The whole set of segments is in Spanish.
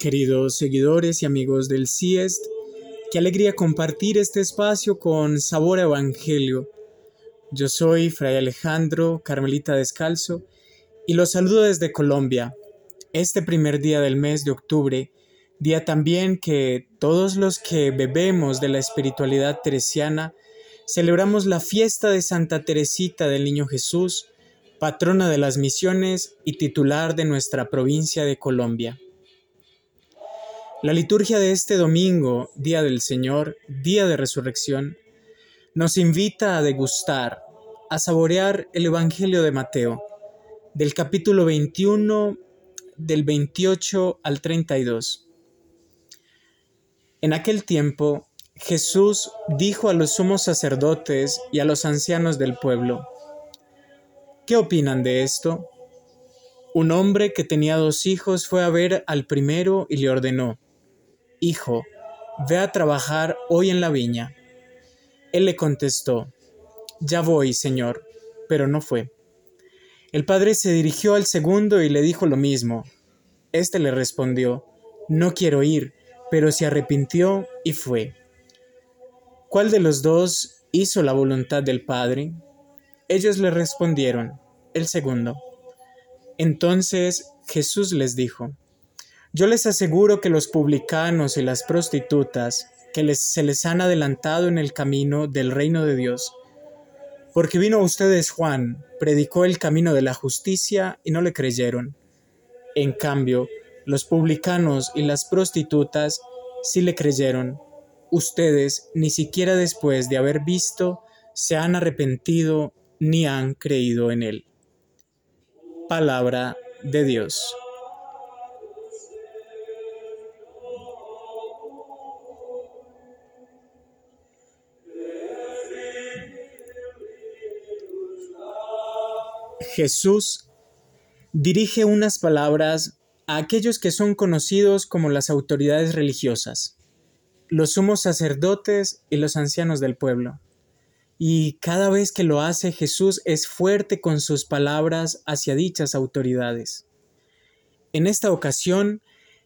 Queridos seguidores y amigos del CIEST, qué alegría compartir este espacio con Sabor Evangelio. Yo soy Fray Alejandro Carmelita Descalzo y los saludo desde Colombia. Este primer día del mes de octubre, día también que todos los que bebemos de la espiritualidad teresiana celebramos la fiesta de Santa Teresita del Niño Jesús, patrona de las misiones y titular de nuestra provincia de Colombia. La liturgia de este domingo, Día del Señor, Día de Resurrección, nos invita a degustar, a saborear el Evangelio de Mateo, del capítulo 21, del 28 al 32. En aquel tiempo, Jesús dijo a los sumos sacerdotes y a los ancianos del pueblo, ¿qué opinan de esto? Un hombre que tenía dos hijos fue a ver al primero y le ordenó, Hijo, ve a trabajar hoy en la viña. Él le contestó, Ya voy, señor, pero no fue. El padre se dirigió al segundo y le dijo lo mismo. Este le respondió, No quiero ir, pero se arrepintió y fue. ¿Cuál de los dos hizo la voluntad del Padre? Ellos le respondieron, el segundo. Entonces Jesús les dijo, yo les aseguro que los publicanos y las prostitutas que se les han adelantado en el camino del reino de Dios, porque vino a ustedes Juan, predicó el camino de la justicia y no le creyeron. En cambio, los publicanos y las prostitutas sí le creyeron. Ustedes, ni siquiera después de haber visto, se han arrepentido ni han creído en él. Palabra de Dios. Jesús dirige unas palabras a aquellos que son conocidos como las autoridades religiosas, los sumos sacerdotes y los ancianos del pueblo. Y cada vez que lo hace Jesús es fuerte con sus palabras hacia dichas autoridades. En esta ocasión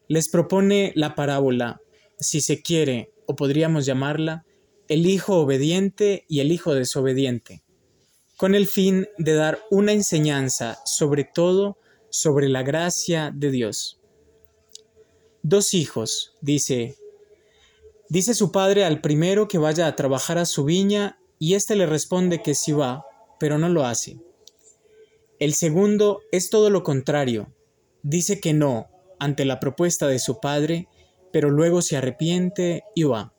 les propone la parábola, si se quiere, o podríamos llamarla, el hijo obediente y el hijo desobediente con el fin de dar una enseñanza sobre todo sobre la gracia de Dios. Dos hijos, dice, dice su padre al primero que vaya a trabajar a su viña y éste le responde que sí va, pero no lo hace. El segundo es todo lo contrario, dice que no ante la propuesta de su padre, pero luego se arrepiente y va.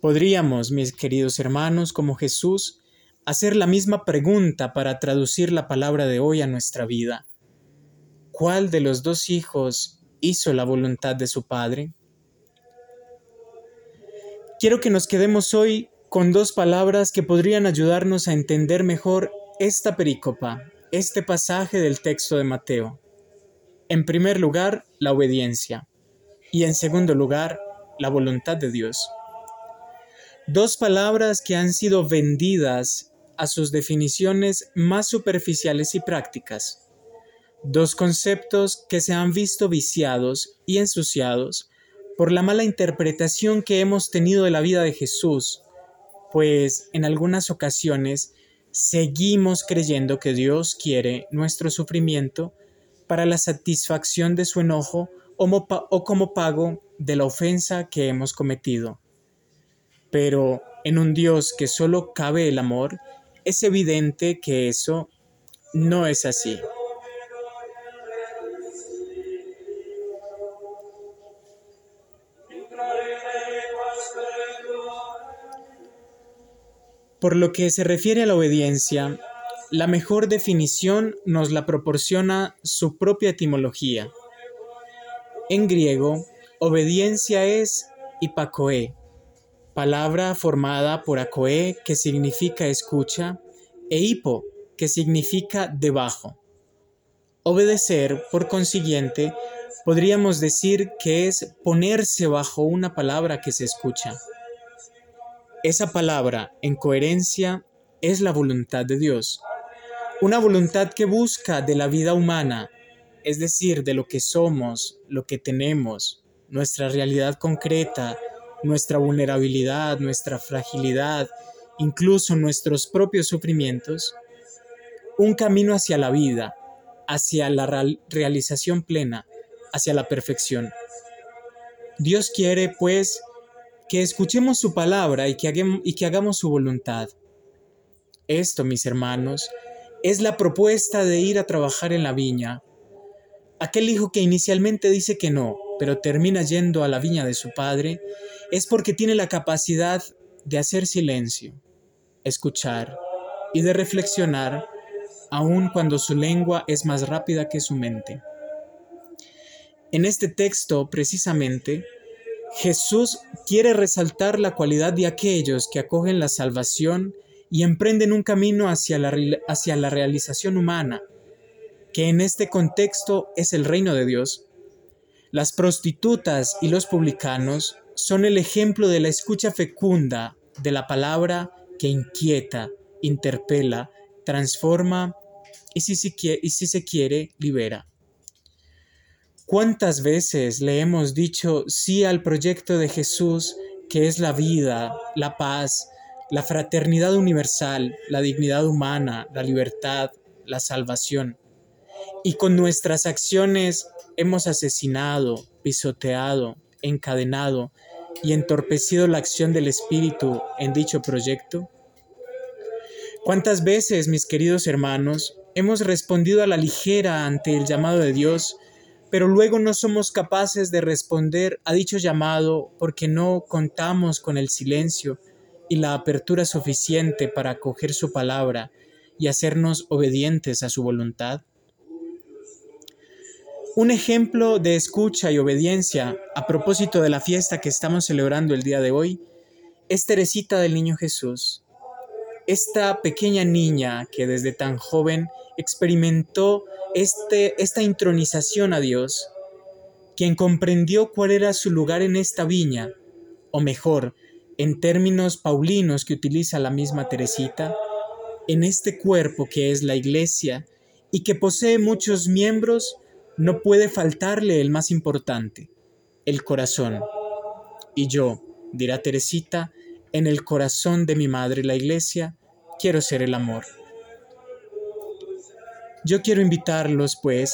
Podríamos, mis queridos hermanos, como Jesús, hacer la misma pregunta para traducir la palabra de hoy a nuestra vida. ¿Cuál de los dos hijos hizo la voluntad de su padre? Quiero que nos quedemos hoy con dos palabras que podrían ayudarnos a entender mejor esta pericopa, este pasaje del texto de Mateo. En primer lugar, la obediencia y en segundo lugar, la voluntad de Dios. Dos palabras que han sido vendidas a sus definiciones más superficiales y prácticas. Dos conceptos que se han visto viciados y ensuciados por la mala interpretación que hemos tenido de la vida de Jesús, pues en algunas ocasiones seguimos creyendo que Dios quiere nuestro sufrimiento para la satisfacción de su enojo o, como pago de la ofensa que hemos cometido. Pero en un Dios que solo cabe el amor, es evidente que eso no es así. Por lo que se refiere a la obediencia, la mejor definición nos la proporciona su propia etimología. En griego, obediencia es hipacoe, palabra formada por acoe, que significa escucha, e hipo, que significa debajo. Obedecer, por consiguiente, podríamos decir que es ponerse bajo una palabra que se escucha. Esa palabra, en coherencia, es la voluntad de Dios. Una voluntad que busca de la vida humana es decir, de lo que somos, lo que tenemos, nuestra realidad concreta, nuestra vulnerabilidad, nuestra fragilidad, incluso nuestros propios sufrimientos, un camino hacia la vida, hacia la realización plena, hacia la perfección. Dios quiere, pues, que escuchemos su palabra y que, hagamos, y que hagamos su voluntad. Esto, mis hermanos, es la propuesta de ir a trabajar en la viña. Aquel hijo que inicialmente dice que no, pero termina yendo a la viña de su padre, es porque tiene la capacidad de hacer silencio, escuchar y de reflexionar, aun cuando su lengua es más rápida que su mente. En este texto, precisamente, Jesús quiere resaltar la cualidad de aquellos que acogen la salvación y emprenden un camino hacia la, hacia la realización humana, que en este contexto es el reino de Dios. Las prostitutas y los publicanos son el ejemplo de la escucha fecunda de la palabra que inquieta, interpela, transforma y si, y si se quiere, libera. ¿Cuántas veces le hemos dicho sí al proyecto de Jesús, que es la vida, la paz, la fraternidad universal, la dignidad humana, la libertad, la salvación? Y con nuestras acciones hemos asesinado, pisoteado, encadenado y entorpecido la acción del Espíritu en dicho proyecto? ¿Cuántas veces, mis queridos hermanos, hemos respondido a la ligera ante el llamado de Dios, pero luego no somos capaces de responder a dicho llamado porque no contamos con el silencio y la apertura suficiente para acoger su palabra y hacernos obedientes a su voluntad? Un ejemplo de escucha y obediencia a propósito de la fiesta que estamos celebrando el día de hoy es Teresita del Niño Jesús. Esta pequeña niña que desde tan joven experimentó este, esta intronización a Dios, quien comprendió cuál era su lugar en esta viña, o mejor, en términos paulinos que utiliza la misma Teresita, en este cuerpo que es la iglesia y que posee muchos miembros, no puede faltarle el más importante, el corazón. Y yo, dirá Teresita, en el corazón de mi madre la iglesia, quiero ser el amor. Yo quiero invitarlos, pues,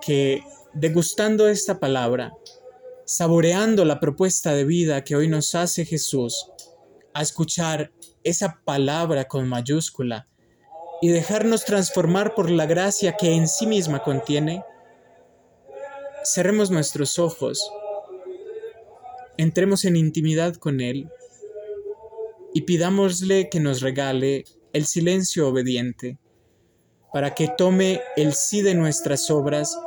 que degustando esta palabra, saboreando la propuesta de vida que hoy nos hace Jesús, a escuchar esa palabra con mayúscula y dejarnos transformar por la gracia que en sí misma contiene, cerremos nuestros ojos, entremos en intimidad con Él y pidámosle que nos regale el silencio obediente, para que tome el sí de nuestras obras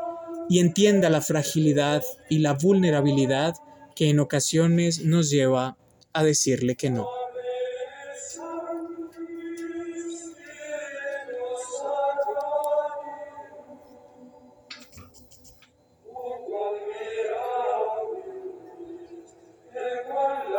y entienda la fragilidad y la vulnerabilidad que en ocasiones nos lleva a decirle que no.